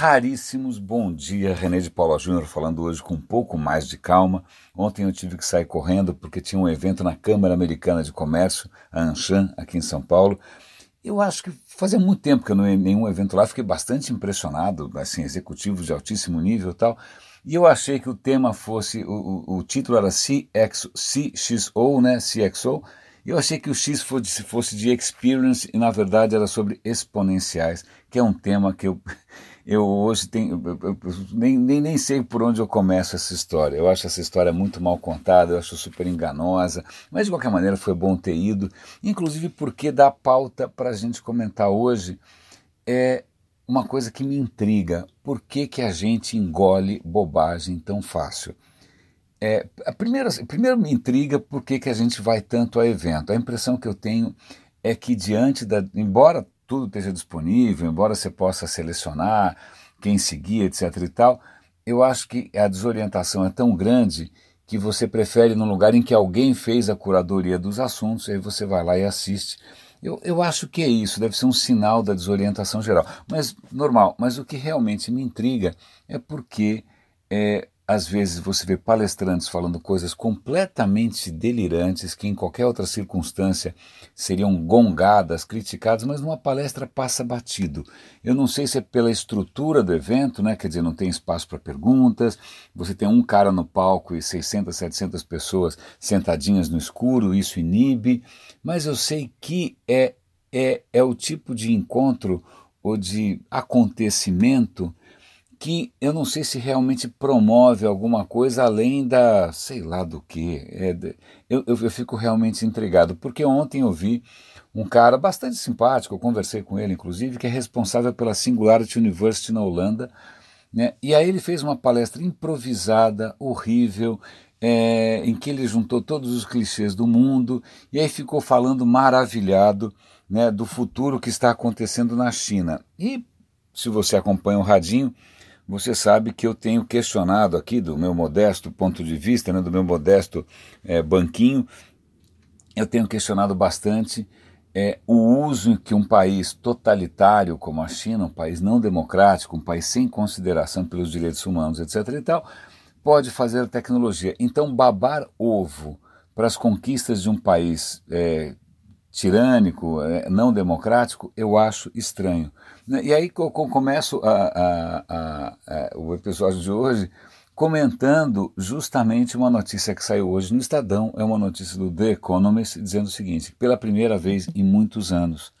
raríssimos. Bom dia, René de Paula Júnior falando hoje com um pouco mais de calma. Ontem eu tive que sair correndo porque tinha um evento na Câmara Americana de Comércio, a Anshan, aqui em São Paulo. Eu acho que fazia muito tempo que eu não ia em nenhum evento lá, fiquei bastante impressionado, assim, executivos de altíssimo nível e tal. E eu achei que o tema fosse, o, o, o título era CXO, CXO, né, CXO, eu achei que o X fosse, fosse de experience e na verdade era sobre exponenciais, que é um tema que eu, eu hoje tenho, eu, eu, nem, nem, nem sei por onde eu começo essa história. Eu acho essa história muito mal contada, eu acho super enganosa, mas de qualquer maneira foi bom ter ido, inclusive porque dá pauta para a gente comentar hoje é uma coisa que me intriga: por que, que a gente engole bobagem tão fácil? É, a primeira, primeiro me intriga por que, que a gente vai tanto a evento. A impressão que eu tenho é que diante da. Embora tudo esteja disponível, embora você possa selecionar quem seguir, etc e tal, eu acho que a desorientação é tão grande que você prefere num lugar em que alguém fez a curadoria dos assuntos, aí você vai lá e assiste. Eu, eu acho que é isso, deve ser um sinal da desorientação geral. Mas normal, mas o que realmente me intriga é porque é, às vezes você vê palestrantes falando coisas completamente delirantes que em qualquer outra circunstância seriam gongadas, criticadas, mas numa palestra passa batido. Eu não sei se é pela estrutura do evento, né? quer dizer, não tem espaço para perguntas, você tem um cara no palco e 600, 700 pessoas sentadinhas no escuro, isso inibe, mas eu sei que é, é, é o tipo de encontro ou de acontecimento que eu não sei se realmente promove alguma coisa além da, sei lá do que. É, eu, eu, fico realmente intrigado, porque ontem eu vi um cara bastante simpático, eu conversei com ele inclusive, que é responsável pela Singularity University na Holanda, né? e aí ele fez uma palestra improvisada, horrível, é, em que ele juntou todos os clichês do mundo, e aí ficou falando maravilhado né, do futuro que está acontecendo na China. E se você acompanha o Radinho, você sabe que eu tenho questionado aqui, do meu modesto ponto de vista, né, do meu modesto é, banquinho, eu tenho questionado bastante é, o uso que um país totalitário como a China, um país não democrático, um país sem consideração pelos direitos humanos, etc. e tal, pode fazer a tecnologia. Então, babar ovo para as conquistas de um país é, tirânico, é, não democrático, eu acho estranho. Né, e aí eu começo a, a, a, o episódio de hoje comentando justamente uma notícia que saiu hoje no Estadão, é uma notícia do The Economist, dizendo o seguinte: pela primeira vez em muitos anos,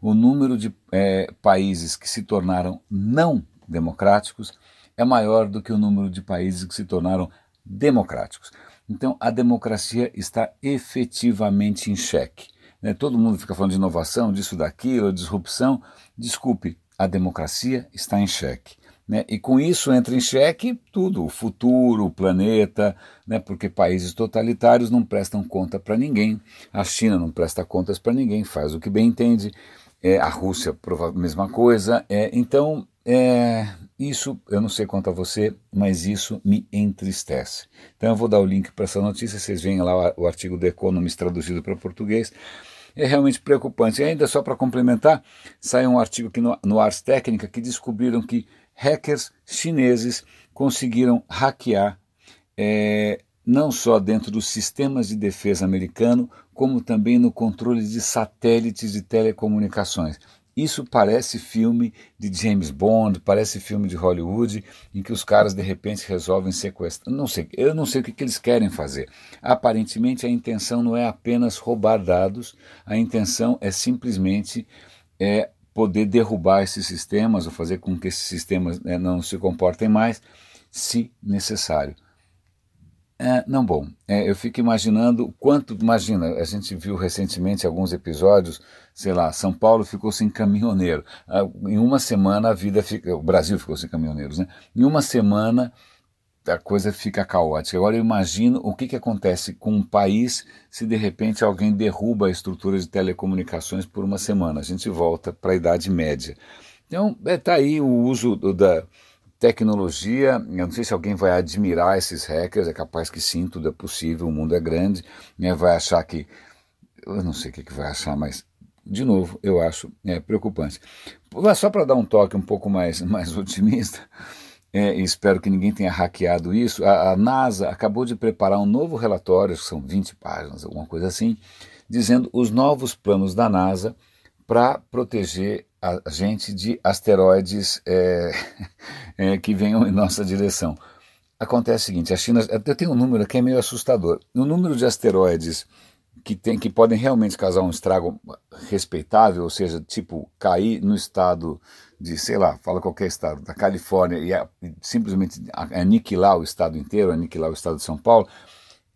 o número de é, países que se tornaram não democráticos é maior do que o número de países que se tornaram democráticos. Então, a democracia está efetivamente em xeque. Né? Todo mundo fica falando de inovação, disso, daquilo, disrupção. Desculpe, a democracia está em xeque. Né? E com isso entra em xeque tudo, o futuro, o planeta, né? porque países totalitários não prestam conta para ninguém, a China não presta contas para ninguém, faz o que bem entende, é, a Rússia, a mesma coisa. É, então, é, isso, eu não sei quanto a você, mas isso me entristece. Então eu vou dar o link para essa notícia, vocês veem lá o artigo do Economist traduzido para português é realmente preocupante. E ainda só para complementar, saiu um artigo aqui no, no Ars Técnica que descobriram que hackers chineses conseguiram hackear é, não só dentro dos sistemas de defesa americano, como também no controle de satélites de telecomunicações. Isso parece filme de James Bond, parece filme de Hollywood, em que os caras de repente resolvem sequestrar. Não sei, eu não sei o que, que eles querem fazer. Aparentemente a intenção não é apenas roubar dados, a intenção é simplesmente é, poder derrubar esses sistemas ou fazer com que esses sistemas né, não se comportem mais, se necessário. É, não, bom, é, eu fico imaginando quanto, imagina, a gente viu recentemente alguns episódios, sei lá, São Paulo ficou sem caminhoneiro, ah, em uma semana a vida fica, o Brasil ficou sem caminhoneiros, né? Em uma semana a coisa fica caótica. Agora eu imagino o que, que acontece com um país se de repente alguém derruba a estrutura de telecomunicações por uma semana. A gente volta para a Idade Média. Então, está é, tá aí o uso do, da Tecnologia, eu não sei se alguém vai admirar esses hackers, é capaz que sim, tudo é possível, o mundo é grande, né, vai achar que. Eu não sei o que, que vai achar, mas de novo, eu acho é, preocupante. Só para dar um toque um pouco mais, mais otimista, é, espero que ninguém tenha hackeado isso, a, a, NASA acabou de preparar um novo relatório, são 20 páginas, alguma coisa assim, dizendo os novos planos da NASA para proteger a gente de asteroides é, é, que venham em nossa direção. Acontece o seguinte, a China, eu tenho um número que é meio assustador. O número de asteroides que, tem, que podem realmente causar um estrago respeitável, ou seja, tipo cair no estado de, sei lá, fala qualquer estado, da Califórnia e, a, e simplesmente aniquilar o estado inteiro, aniquilar o estado de São Paulo,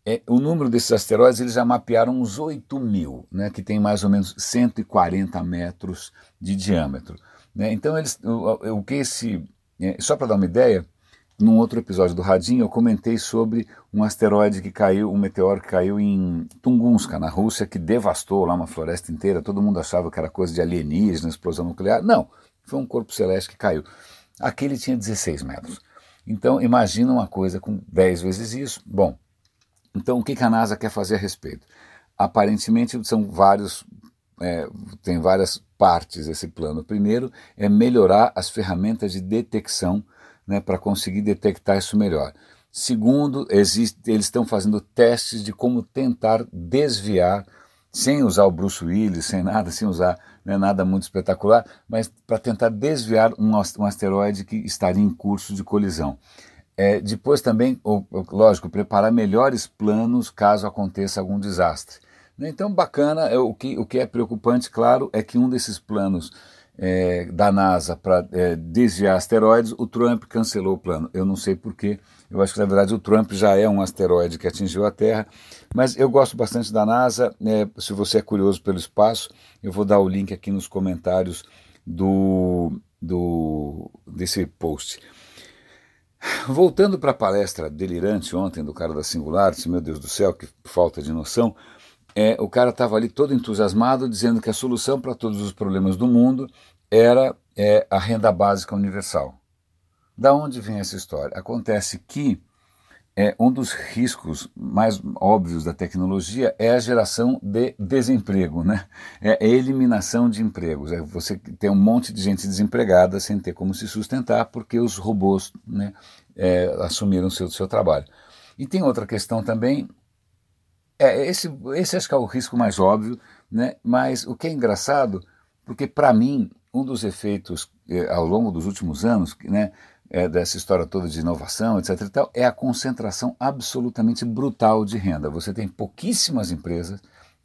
é, o número desses asteroides eles já mapearam uns 8 mil, né, que tem mais ou menos 140 metros de diâmetro. Né? Então, eles, o, o que esse. É, só para dar uma ideia, num outro episódio do Radinho, eu comentei sobre um asteroide que caiu, um meteoro que caiu em Tunguska, na Rússia, que devastou lá uma floresta inteira. Todo mundo achava que era coisa de alienígena, explosão nuclear. Não, foi um corpo celeste que caiu. Aquele tinha 16 metros. Então, imagina uma coisa com 10 vezes isso. Bom, então, o que a NASA quer fazer a respeito? Aparentemente, são vários, é, tem várias partes esse plano. Primeiro é melhorar as ferramentas de detecção né, para conseguir detectar isso melhor. Segundo, existe, eles estão fazendo testes de como tentar desviar, sem usar o Bruce Willis, sem nada, sem usar né, nada muito espetacular, mas para tentar desviar um, um asteroide que estaria em curso de colisão. É, depois também, lógico, preparar melhores planos caso aconteça algum desastre. Então, bacana, é, o, que, o que é preocupante, claro, é que um desses planos é, da NASA para é, desviar asteroides, o Trump cancelou o plano. Eu não sei porquê, eu acho que na verdade o Trump já é um asteroide que atingiu a Terra, mas eu gosto bastante da NASA. É, se você é curioso pelo espaço, eu vou dar o link aqui nos comentários do, do desse post. Voltando para a palestra delirante ontem do cara da Singularity, meu Deus do céu, que falta de noção, é, o cara estava ali todo entusiasmado, dizendo que a solução para todos os problemas do mundo era é, a renda básica universal. Da onde vem essa história? Acontece que é, um dos riscos mais óbvios da tecnologia é a geração de desemprego, né? é a eliminação de empregos. É você tem um monte de gente desempregada sem ter como se sustentar porque os robôs né, é, assumiram o seu, seu trabalho. E tem outra questão também, é, esse, esse acho que é o risco mais óbvio, né? mas o que é engraçado, porque para mim, um dos efeitos é, ao longo dos últimos anos, né, é, dessa história toda de inovação, etc. E tal, é a concentração absolutamente brutal de renda. Você tem pouquíssimas empresas,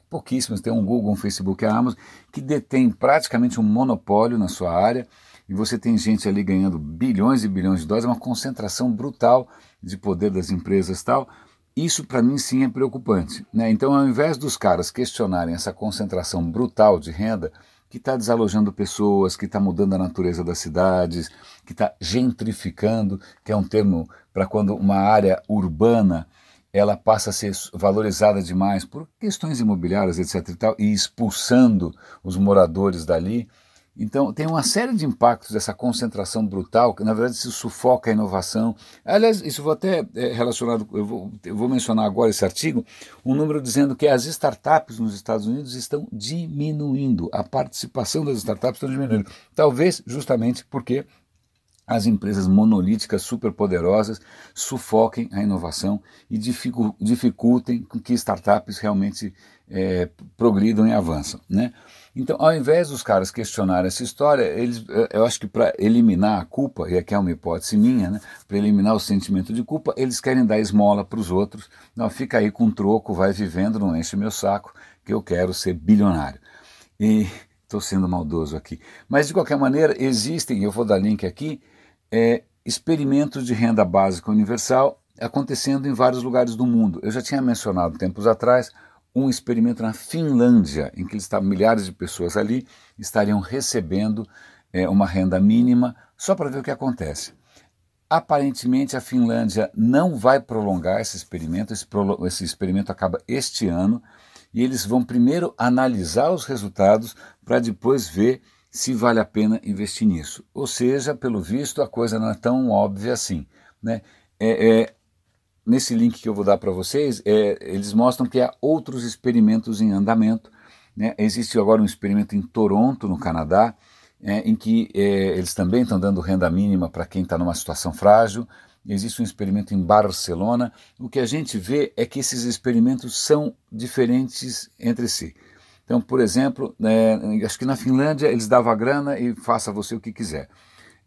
pouquíssimas, tem um Google, um Facebook, a Amazon, que detém praticamente um monopólio na sua área, e você tem gente ali ganhando bilhões e bilhões de dólares, é uma concentração brutal de poder das empresas tal. Isso para mim sim é preocupante. Né? Então, ao invés dos caras questionarem essa concentração brutal de renda, que está desalojando pessoas, que está mudando a natureza das cidades, que está gentrificando, que é um termo para quando uma área urbana ela passa a ser valorizada demais por questões imobiliárias, etc. e, tal, e expulsando os moradores dali. Então, tem uma série de impactos dessa concentração brutal, que na verdade se sufoca a inovação. Aliás, isso vou até é, relacionado, eu vou, eu vou mencionar agora esse artigo, um número dizendo que as startups nos Estados Unidos estão diminuindo, a participação das startups está diminuindo. Talvez justamente porque as empresas monolíticas superpoderosas sufoquem a inovação e dificultem que startups realmente é, progridam e avançam. Né? Então, ao invés dos caras questionarem essa história, eles, eh, eu acho que para eliminar a culpa, e aqui é uma hipótese minha, né, para eliminar o sentimento de culpa, eles querem dar esmola para os outros. Não, fica aí com troco, vai vivendo, não enche meu saco, que eu quero ser bilionário. E estou sendo maldoso aqui. Mas, de qualquer maneira, existem, eu vou dar link aqui, é, experimentos de renda básica universal acontecendo em vários lugares do mundo. Eu já tinha mencionado tempos atrás um experimento na Finlândia, em que estavam, milhares de pessoas ali estariam recebendo é, uma renda mínima, só para ver o que acontece. Aparentemente, a Finlândia não vai prolongar esse experimento, esse, esse experimento acaba este ano, e eles vão primeiro analisar os resultados para depois ver se vale a pena investir nisso. Ou seja, pelo visto, a coisa não é tão óbvia assim. Né? É, é, nesse link que eu vou dar para vocês, é, eles mostram que há outros experimentos em andamento Né? Existe agora um experimento em Toronto, no Canadá, é, em que é, eles também estão dando renda mínima para quem está numa situação frágil. Existe um experimento em Barcelona. O que a gente vê é que esses experimentos são diferentes entre si. Então, por exemplo, é, acho que na Finlândia eles davam a grana e faça você o que quiser,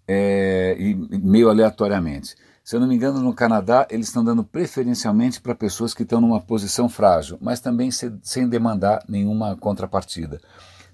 é, e meio aleatoriamente. Se eu não me engano, no Canadá eles estão dando preferencialmente para pessoas que estão numa posição frágil, mas também se, sem demandar nenhuma contrapartida.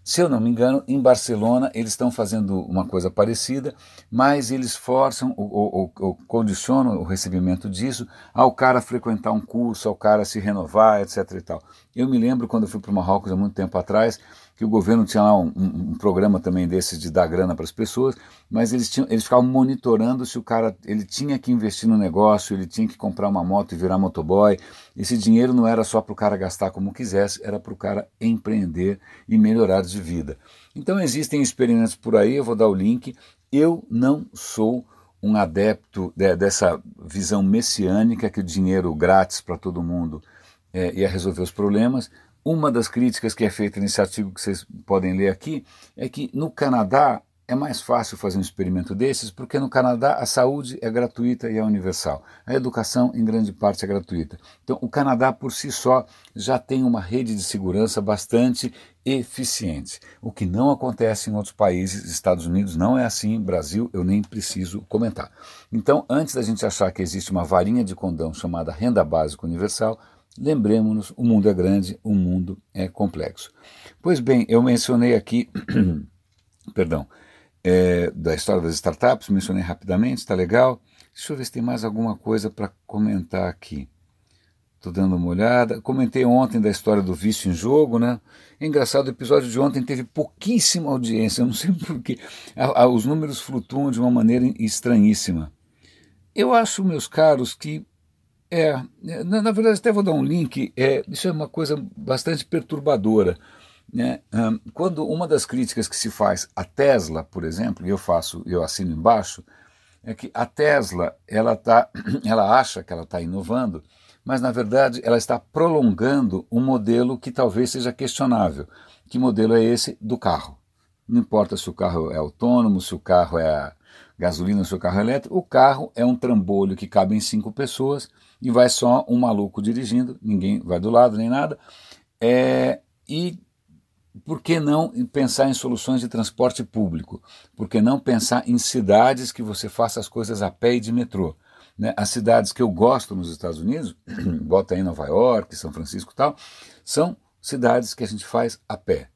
Se eu não me engano, em Barcelona eles estão fazendo uma coisa parecida, mas eles forçam ou, ou, ou, condicionam o recebimento disso ao cara frequentar um curso, ao cara se renovar, etc. E tal. Eu me lembro quando eu fui para o Marrocos há muito tempo atrás, que o governo tinha lá um, um, um programa também desses de dar grana para as pessoas, mas eles, tinham, eles ficavam monitorando se o cara ele tinha que investir no negócio, ele tinha que comprar uma moto e virar motoboy. Esse dinheiro não era só para o cara gastar como quisesse, era para o cara empreender e melhorar de vida. Então existem experimentos por aí, eu vou dar o link. Eu não sou um adepto de, dessa visão messiânica que o dinheiro grátis para todo mundo é, ia resolver os problemas, uma das críticas que é feita nesse artigo que vocês podem ler aqui é que no Canadá é mais fácil fazer um experimento desses porque no Canadá a saúde é gratuita e é universal. A educação, em grande parte, é gratuita. Então, o Canadá por si só já tem uma rede de segurança bastante eficiente, o que não acontece em outros países. Estados Unidos não é assim, Brasil eu nem preciso comentar. Então, antes da gente achar que existe uma varinha de condão chamada renda básica universal, Lembremos-nos, o mundo é grande, o mundo é complexo. Pois bem, eu mencionei aqui, perdão, é, da história das startups, mencionei rapidamente, está legal. Deixa eu ver se tem mais alguma coisa para comentar aqui. Estou dando uma olhada. Comentei ontem da história do vício em jogo, né? É engraçado, o episódio de ontem teve pouquíssima audiência, eu não sei porquê. Os números flutuam de uma maneira estranhíssima. Eu acho, meus caros, que é, na, na, verdade até vou dar um link, é, isso é uma coisa bastante perturbadora. Né? Quando uma das críticas que se faz à Tesla, por exemplo, e eu faço, eu assino embaixo, é que a Tesla ela, tá, ela acha que ela está inovando, mas na verdade ela está prolongando um modelo que talvez seja questionável. Que modelo é esse do carro? Não importa se o carro é autônomo, se o carro é gasolina, se o carro é elétrico, o carro é um trambolho que cabe em cinco pessoas e vai só um maluco dirigindo, ninguém vai do lado nem nada. É, e por que não pensar em soluções de transporte público? Por que não pensar em cidades que você faça as coisas a pé e de metrô? Né? As cidades que eu gosto nos Estados Unidos, bota aí Nova York, São Francisco e tal, são cidades que a gente faz a pé.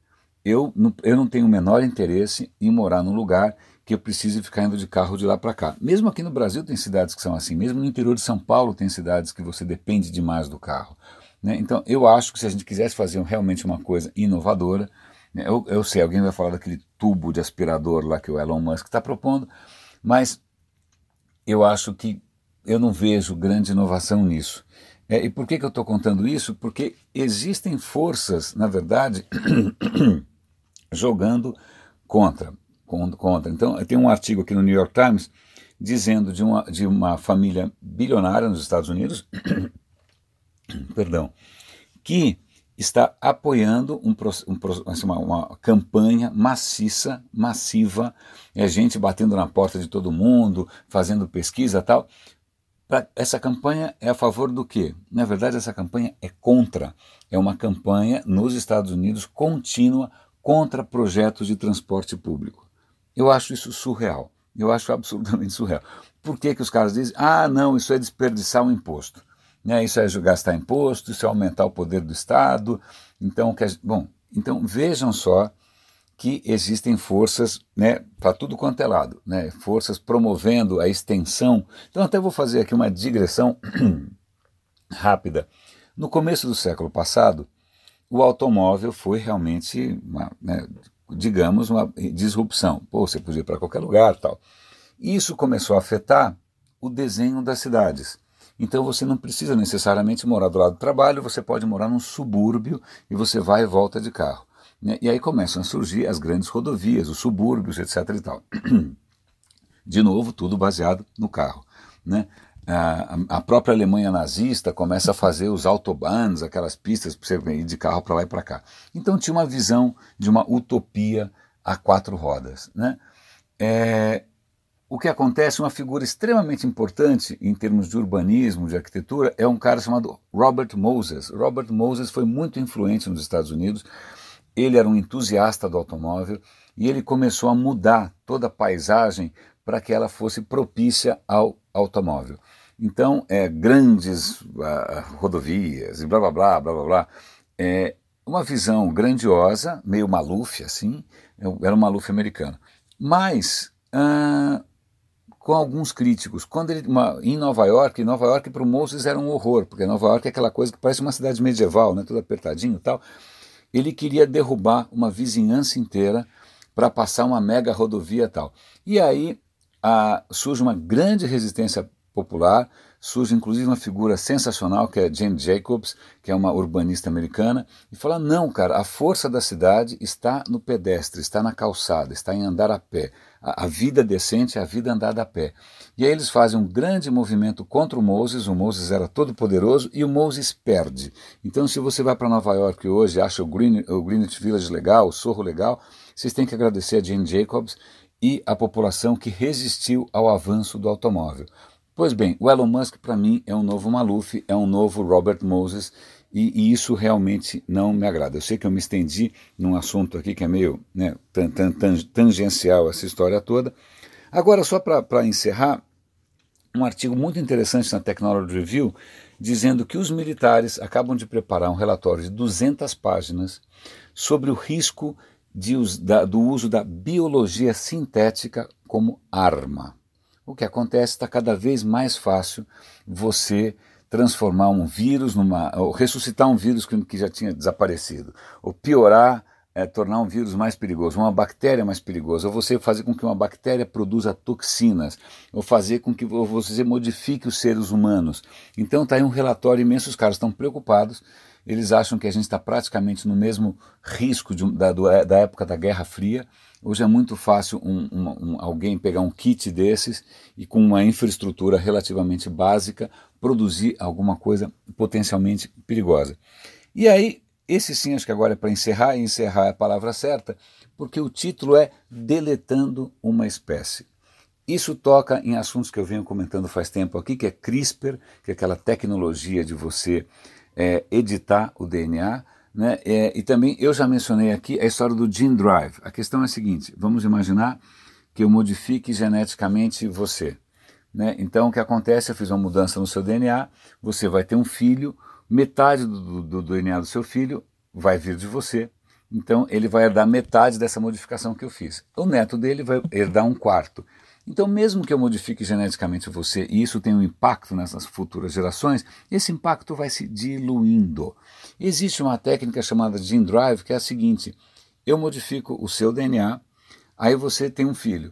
Eu, eu não tenho o menor interesse em morar num lugar que eu precise ficar indo de carro de lá para cá. Mesmo aqui no Brasil tem cidades que são assim, mesmo no interior de São Paulo tem cidades que você depende demais do carro. Né? Então eu acho que se a gente quisesse fazer realmente uma coisa inovadora, né? eu, eu sei, alguém vai falar daquele tubo de aspirador lá que o Elon Musk está propondo, mas eu acho que eu não vejo grande inovação nisso. É, e por que, que eu estou contando isso? Porque existem forças, na verdade, jogando contra contra. Então, tem um artigo aqui no New York Times dizendo de uma, de uma família bilionária nos Estados Unidos, perdão, que está apoiando um, um, assim, uma, uma, campanha maciça, massiva, é gente batendo na porta de todo mundo, fazendo pesquisa tal. Pra, essa campanha é a favor do quê? Na verdade, essa campanha é contra. É uma campanha nos Estados Unidos contínua contra projetos de transporte público. Eu acho isso surreal. Eu acho absolutamente surreal. Por que, que os caras dizem, ah, não, isso é desperdiçar o um imposto? Né? Isso é gastar imposto, isso é aumentar o poder do Estado. Então, bom, então vejam só que existem forças né, para tudo quanto é lado, né, forças promovendo a extensão. Então, até vou fazer aqui uma digressão rápida. No começo do século passado, o automóvel foi realmente uma, né, digamos, uma disrupção. Pô, você podia ir para qualquer lugar tal. Isso começou a afetar o desenho das cidades. Então você não precisa necessariamente morar do lado do trabalho, você pode morar num subúrbio e você vai e volta de carro. Né? E aí começam a surgir as grandes rodovias, os subúrbios, etc. E tal. De novo, tudo baseado no carro. Né? A, a, própria Alemanha nazista começa a fazer os autobahns, aquelas pistas para você ir de carro para lá e para cá. Então tinha uma visão de uma utopia a quatro rodas. Né? É, o que acontece, uma figura extremamente importante em termos de urbanismo, de arquitetura, é um cara chamado Robert Moses. Robert Moses foi muito influente nos Estados Unidos, ele era um entusiasta do automóvel e ele começou a mudar toda a paisagem para que ela fosse propícia ao automóvel. Então, é, grandes uh, rodovias e blá blá blá blá blá blá. É uma visão grandiosa, meio Maluf assim, era um Maluf americano. Mas, uh, com alguns críticos, quando ele, uma, em Nova York, Nova York para o Moses era um horror, porque Nova York é aquela coisa que parece uma cidade medieval, né, tudo apertadinho e tal. Ele queria derrubar uma vizinhança inteira para passar uma mega rodovia e tal. E aí uh, surge uma grande resistência popular, surge inclusive uma figura sensacional que é Jane Jacobs, que é uma urbanista americana, e fala: não, cara, a força da cidade está no pedestre, está na calçada, está em andar a pé. A, a vida decente é a vida andada a pé. E aí eles fazem um grande movimento contra o Moses, o Moses era todo poderoso e o Moses perde. Então, se você vai para Nova York hoje acha o, Green, o Greenwich Village legal, o Sorro legal, vocês têm que agradecer a Jane Jacobs e a população que resistiu ao avanço do automóvel. Pois bem, o Elon Musk para mim é um novo Maluf, é um novo Robert Moses e, e, isso realmente não me agrada. Eu sei que eu me estendi num assunto aqui que é meio né, tan, tan, tan, tangencial essa história toda. Agora, só para encerrar, um artigo muito interessante na Technology Review dizendo que os militares acabam de preparar um relatório de 200 páginas sobre o risco de, da, do uso da biologia sintética como arma. O que acontece está cada vez mais fácil você transformar um vírus numa. ou ressuscitar um vírus que, que já tinha desaparecido, ou piorar, é, tornar um vírus mais perigoso, uma bactéria mais perigosa, ou você fazer com que uma bactéria produza toxinas, ou fazer com que você modifique os seres humanos. Então está aí um relatório imenso, os caras estão preocupados eles acham que a gente está praticamente no mesmo risco de, da, da, época da Guerra Fria. Hoje é muito fácil um, um, um, alguém pegar um kit desses e com uma infraestrutura relativamente básica produzir alguma coisa potencialmente perigosa. E aí, esse sim, acho que agora é para encerrar, e encerrar é a palavra certa, porque o título é Deletando uma Espécie. Isso toca em assuntos que eu venho comentando faz tempo aqui, que é CRISPR, que é aquela tecnologia de você é, editar o DNA. Né? É, e também eu já mencionei aqui a história do gene drive. A questão é a seguinte: vamos imaginar que eu modifique geneticamente você. Né? Então o que acontece? Eu fiz uma mudança no seu DNA, você vai ter um filho, metade do, do, do DNA do seu filho vai vir de você. Então ele vai herdar metade dessa modificação que eu fiz. O neto dele vai herdar um quarto. Então, mesmo que eu modifique geneticamente você e isso tenha um impacto nessas futuras gerações, esse impacto vai se diluindo. Existe uma técnica chamada Gene Drive que é a seguinte: eu modifico o seu DNA, aí você tem um filho.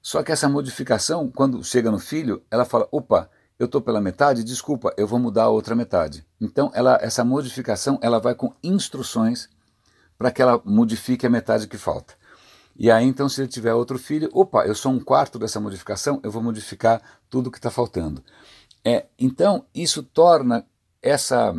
Só que essa modificação, quando chega no filho, ela fala: opa, eu estou pela metade, desculpa, eu vou mudar a outra metade. Então, ela, essa modificação ela vai com instruções para que ela modifique a metade que falta. E aí, então, se ele tiver outro filho, opa, eu sou um quarto dessa modificação, eu vou modificar tudo que está faltando. É, então, isso torna essa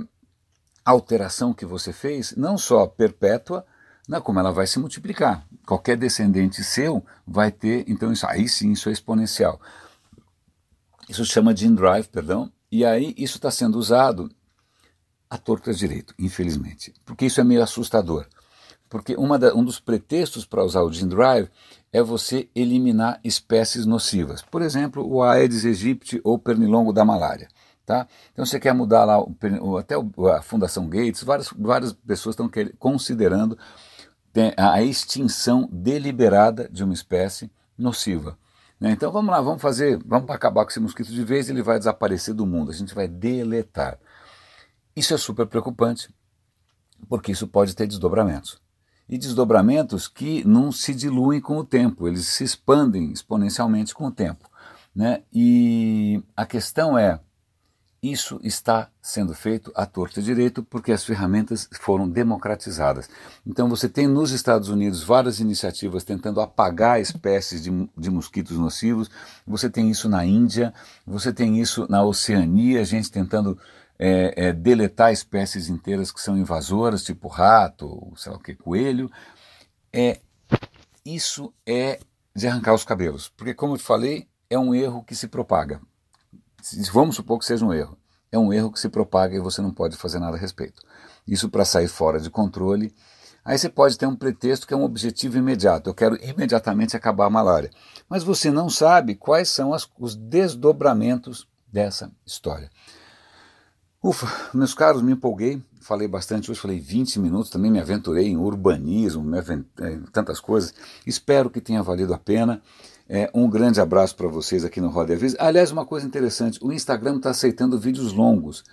alteração que você fez não só perpétua, né, como ela vai se multiplicar. Qualquer descendente seu vai ter, então, isso, aí sim, isso é exponencial. Isso chama de drive, perdão, e aí isso está sendo usado à torta direito, infelizmente, porque isso é meio assustador. Porque da, um dos pretextos para usar o Gene Drive é você eliminar espécies nocivas. Por exemplo, o Aedes aegypti ou pernilongo da malária. Tá? Então você quer mudar lá, até a Fundação Gates, várias, várias pessoas estão considerando a extinção deliberada de uma espécie nociva. Né? Então vamos lá, vamos fazer, vamos acabar com esse mosquito de vez, ele vai desaparecer do mundo, a gente vai deletar. Isso é super preocupante, porque isso pode ter desdobramentos e desdobramentos que não se diluem com o tempo, eles se expandem exponencialmente com o tempo. Né? E a questão é, isso está sendo feito à torta e direito porque as ferramentas foram democratizadas. Então você tem nos Estados Unidos várias iniciativas tentando apagar espécies de, de mosquitos nocivos, você tem isso na Índia, você tem isso na Oceania, gente tentando é, é, deletar espécies inteiras que são invasoras, tipo rato, sei lá o que, coelho. É, isso é de arrancar os cabelos, porque como eu te falei, é um erro que se propaga vamos supor que seja um erro, é um erro que se propaga e você não pode fazer nada a respeito. Isso para sair fora de controle. Aí você pode ter um pretexto que é um objetivo imediato. Eu quero imediatamente acabar a malária. Mas você não sabe quais são as, os desdobramentos dessa história. Ufa, meus caros, me empolguei, falei bastante hoje, falei 20 minutos, também me aventurei em urbanismo, avent... É, tantas coisas. Espero que tenha valido a pena. É, um grande abraço para vocês aqui no Roda Avisa. Aliás, uma coisa interessante: o Instagram está aceitando vídeos longos.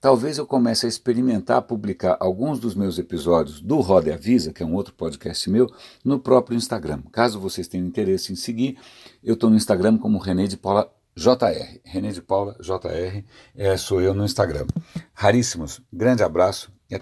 Talvez eu comece a experimentar publicar alguns dos meus episódios do Roda Avisa, que é um outro podcast meu, no próprio Instagram. Caso vocês tenham interesse em seguir, eu estou no Instagram como René de Paula JR. René de Paula JR é, sou eu no Instagram. Raríssimos, grande abraço